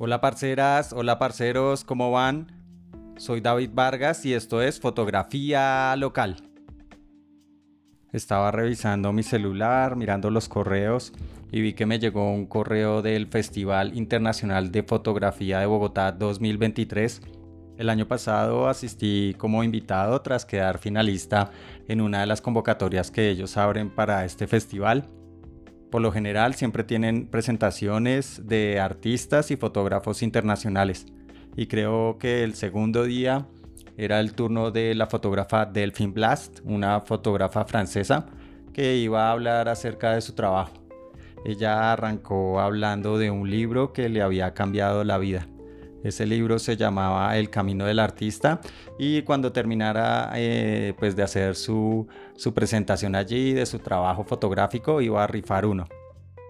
Hola parceras, hola parceros, ¿cómo van? Soy David Vargas y esto es Fotografía Local. Estaba revisando mi celular, mirando los correos y vi que me llegó un correo del Festival Internacional de Fotografía de Bogotá 2023. El año pasado asistí como invitado tras quedar finalista en una de las convocatorias que ellos abren para este festival por lo general siempre tienen presentaciones de artistas y fotógrafos internacionales. Y creo que el segundo día era el turno de la fotógrafa Delphine Blast, una fotógrafa francesa que iba a hablar acerca de su trabajo. Ella arrancó hablando de un libro que le había cambiado la vida. Ese libro se llamaba El Camino del Artista y cuando terminara eh, pues de hacer su, su presentación allí, de su trabajo fotográfico, iba a rifar uno.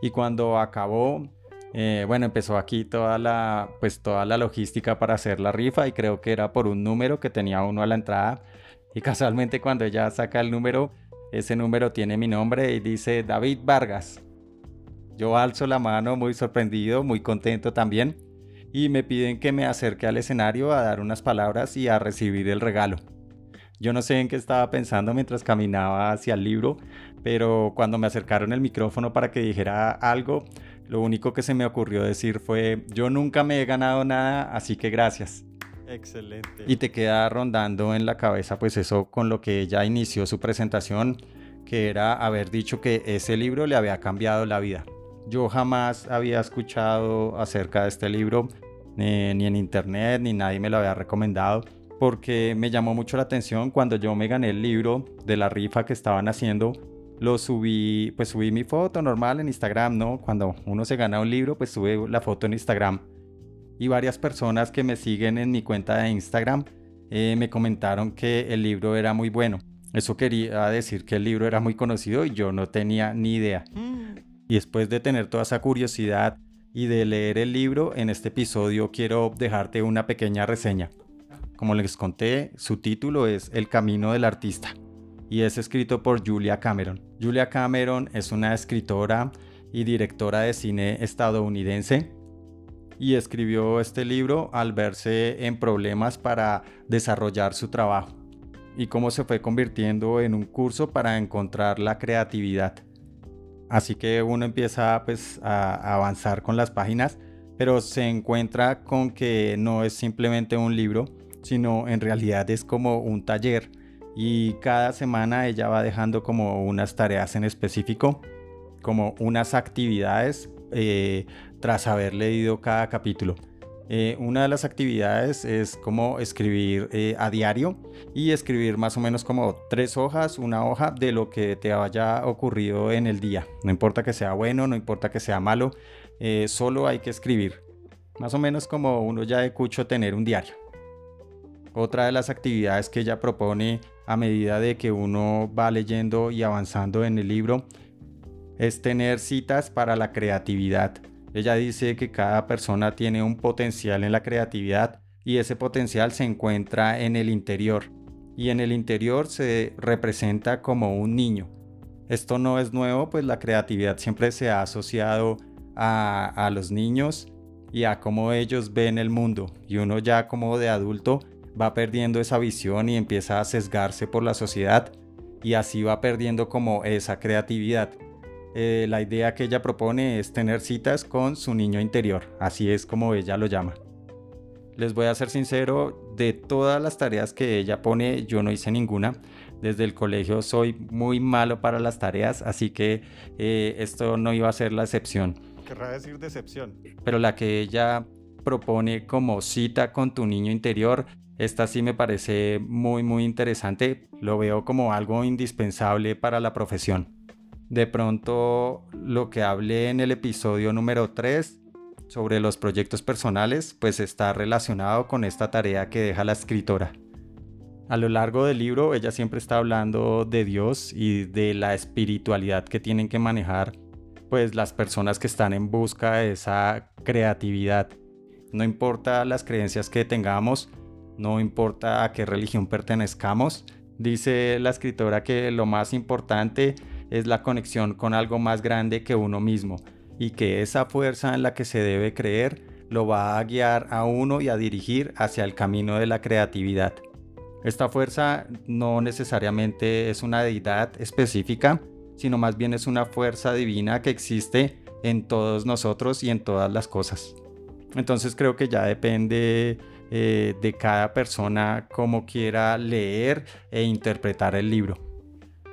Y cuando acabó, eh, bueno, empezó aquí toda la, pues toda la logística para hacer la rifa y creo que era por un número que tenía uno a la entrada. Y casualmente cuando ella saca el número, ese número tiene mi nombre y dice David Vargas. Yo alzo la mano muy sorprendido, muy contento también y me piden que me acerque al escenario a dar unas palabras y a recibir el regalo. Yo no sé en qué estaba pensando mientras caminaba hacia el libro, pero cuando me acercaron el micrófono para que dijera algo, lo único que se me ocurrió decir fue, yo nunca me he ganado nada, así que gracias. Excelente. Y te queda rondando en la cabeza pues eso con lo que ella inició su presentación, que era haber dicho que ese libro le había cambiado la vida. Yo jamás había escuchado acerca de este libro, ni en internet, ni nadie me lo había recomendado, porque me llamó mucho la atención cuando yo me gané el libro de la rifa que estaban haciendo. Lo subí, pues subí mi foto normal en Instagram, ¿no? Cuando uno se gana un libro, pues sube la foto en Instagram. Y varias personas que me siguen en mi cuenta de Instagram eh, me comentaron que el libro era muy bueno. Eso quería decir que el libro era muy conocido y yo no tenía ni idea. Mm. Y después de tener toda esa curiosidad y de leer el libro, en este episodio quiero dejarte una pequeña reseña. Como les conté, su título es El Camino del Artista y es escrito por Julia Cameron. Julia Cameron es una escritora y directora de cine estadounidense y escribió este libro al verse en problemas para desarrollar su trabajo y cómo se fue convirtiendo en un curso para encontrar la creatividad. Así que uno empieza pues a avanzar con las páginas, pero se encuentra con que no es simplemente un libro, sino en realidad es como un taller y cada semana ella va dejando como unas tareas en específico, como unas actividades eh, tras haber leído cada capítulo. Eh, una de las actividades es como escribir eh, a diario y escribir más o menos como tres hojas, una hoja de lo que te haya ocurrido en el día. No importa que sea bueno, no importa que sea malo, eh, solo hay que escribir. Más o menos como uno ya de cucho tener un diario. Otra de las actividades que ella propone a medida de que uno va leyendo y avanzando en el libro es tener citas para la creatividad ella dice que cada persona tiene un potencial en la creatividad y ese potencial se encuentra en el interior y en el interior se representa como un niño. Esto no es nuevo, pues la creatividad siempre se ha asociado a, los niños y a cómo ellos ven el mundo y uno ya como de adulto va perdiendo esa visión y empieza a sesgarse por la sociedad y así va perdiendo como esa creatividad. Eh, la idea que ella propone es tener citas con su niño interior, así es como ella lo llama. Les voy a ser sincero, de todas las tareas que ella pone, yo no hice ninguna. Desde el colegio soy muy malo para las tareas, así que eh, esto no iba a ser la excepción. Querrá decir decepción. Pero la que ella propone como cita con tu niño interior, esta sí me parece muy muy interesante. Lo veo como algo indispensable para la profesión. De pronto lo que hablé en el episodio número 3 sobre los proyectos personales pues está relacionado con esta tarea que deja la escritora. A lo largo del libro ella siempre está hablando de Dios y de la espiritualidad que tienen que manejar pues las personas que están en busca de esa creatividad. No importa las creencias que tengamos, no importa a qué religión pertenezcamos, dice la escritora que lo más importante es la conexión con algo más grande que uno mismo y que esa fuerza en la que se debe creer lo va a guiar a uno y a dirigir hacia el camino de la creatividad. Esta fuerza no necesariamente es una deidad específica, sino más bien es una fuerza divina que existe en todos nosotros y en todas las cosas. Entonces creo que ya depende eh, de cada persona cómo quiera leer e interpretar el libro.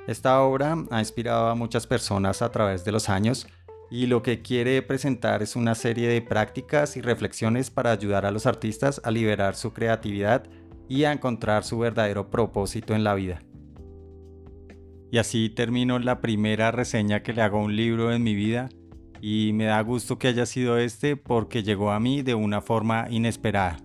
Esta obra ha inspirado a muchas personas a través de los años y lo que quiere presentar es una serie de prácticas y reflexiones para ayudar a los artistas a liberar su creatividad y a encontrar su verdadero propósito en la vida. Y así termino la primera reseña que le hago a un libro en mi vida y me da gusto que haya sido este porque llegó a mí de una forma inesperada.